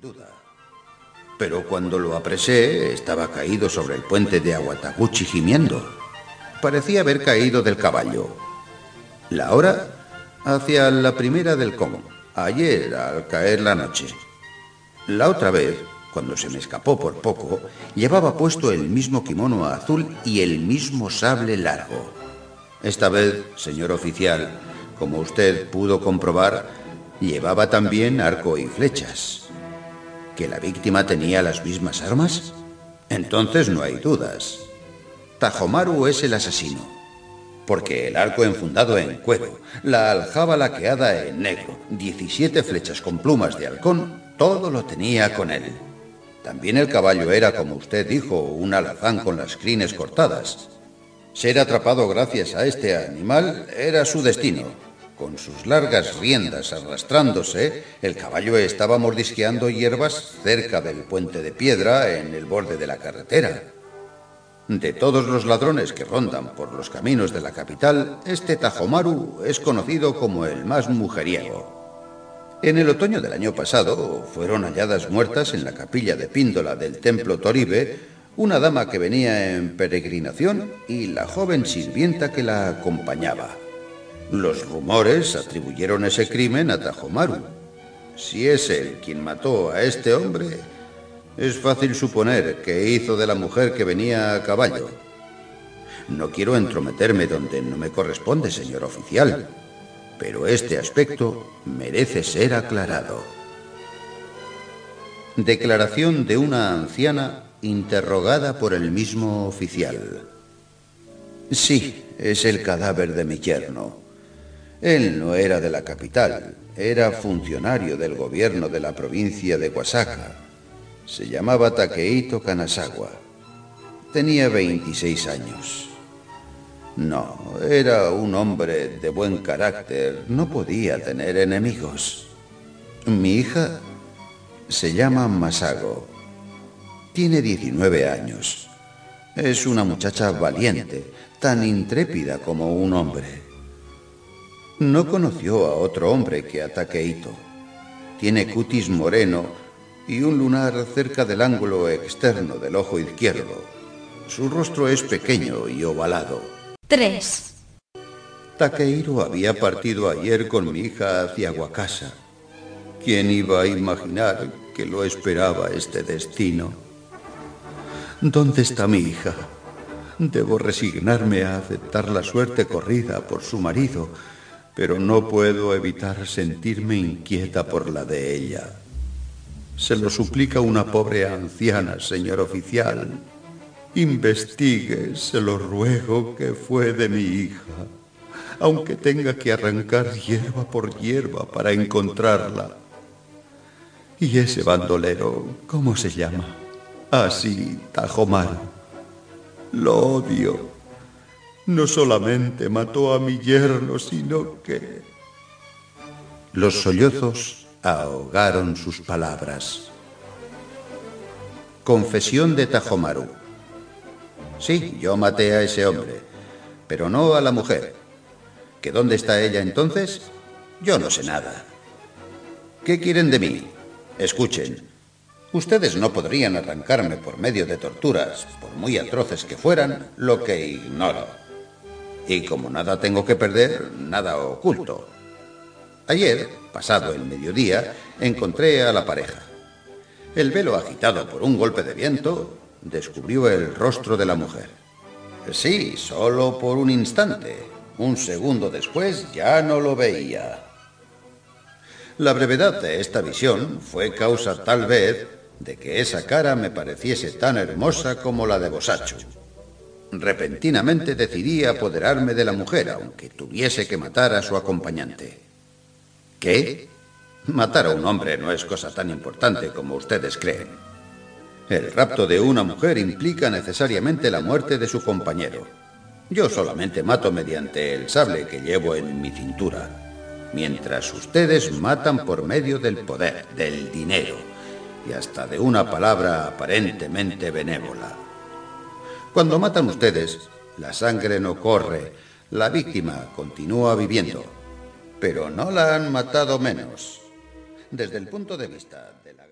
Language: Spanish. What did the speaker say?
duda. Pero cuando lo apresé, estaba caído sobre el puente de Aguataguchi gimiendo. Parecía haber caído del caballo. La hora hacia la primera del con, ayer al caer la noche. La otra vez, cuando se me escapó por poco, llevaba puesto el mismo kimono azul y el mismo sable largo. Esta vez, señor oficial, como usted pudo comprobar, llevaba también arco y flechas. ¿Que la víctima tenía las mismas armas? Entonces no hay dudas. Tajomaru es el asesino porque el arco enfundado en cuero, la aljaba laqueada en negro, 17 flechas con plumas de halcón, todo lo tenía con él. También el caballo era, como usted dijo, un alazán con las crines cortadas. Ser atrapado gracias a este animal era su destino. Con sus largas riendas arrastrándose, el caballo estaba mordisqueando hierbas cerca del puente de piedra en el borde de la carretera. De todos los ladrones que rondan por los caminos de la capital, este Tajomaru es conocido como el más mujeriego. En el otoño del año pasado fueron halladas muertas en la capilla de Píndola del templo Toribe una dama que venía en peregrinación y la joven sirvienta que la acompañaba. Los rumores atribuyeron ese crimen a Tajomaru. Si es él quien mató a este hombre, es fácil suponer que hizo de la mujer que venía a caballo. No quiero entrometerme donde no me corresponde, señor oficial, pero este aspecto merece ser aclarado. Declaración de una anciana interrogada por el mismo oficial. Sí, es el cadáver de mi yerno. Él no era de la capital, era funcionario del gobierno de la provincia de Oaxaca se llamaba Takeito Kanazawa. Tenía 26 años. No, era un hombre de buen carácter. No podía tener enemigos. Mi hija se llama Masago. Tiene 19 años. Es una muchacha valiente, tan intrépida como un hombre. No conoció a otro hombre que a Takeito. Tiene cutis moreno y un lunar cerca del ángulo externo del ojo izquierdo. Su rostro es pequeño y ovalado. 3. Takehiro había partido ayer con mi hija hacia Wakasa. ¿Quién iba a imaginar que lo esperaba este destino? ¿Dónde está mi hija? Debo resignarme a aceptar la suerte corrida por su marido, pero no puedo evitar sentirme inquieta por la de ella. Se lo suplica una pobre anciana, señor oficial. Investigue, se lo ruego, que fue de mi hija, aunque tenga que arrancar hierba por hierba para encontrarla. ¿Y ese bandolero, cómo se llama? Así, Tajomar. Lo odio. No solamente mató a mi yerno, sino que... Los sollozos ahogaron sus palabras. Confesión de Tajomaru. Sí, yo maté a ese hombre, pero no a la mujer. ¿Que dónde está ella entonces? Yo no sé nada. ¿Qué quieren de mí? Escuchen. Ustedes no podrían arrancarme por medio de torturas, por muy atroces que fueran, lo que ignoro. Y como nada tengo que perder, nada oculto. Ayer, pasado el mediodía, encontré a la pareja. El velo agitado por un golpe de viento descubrió el rostro de la mujer. Sí, solo por un instante. Un segundo después ya no lo veía. La brevedad de esta visión fue causa tal vez de que esa cara me pareciese tan hermosa como la de Bosacho. Repentinamente decidí apoderarme de la mujer, aunque tuviese que matar a su acompañante. ¿Qué? Matar a un hombre no es cosa tan importante como ustedes creen. El rapto de una mujer implica necesariamente la muerte de su compañero. Yo solamente mato mediante el sable que llevo en mi cintura, mientras ustedes matan por medio del poder, del dinero y hasta de una palabra aparentemente benévola. Cuando matan ustedes, la sangre no corre, la víctima continúa viviendo pero no la han matado menos. Desde el punto de vista de la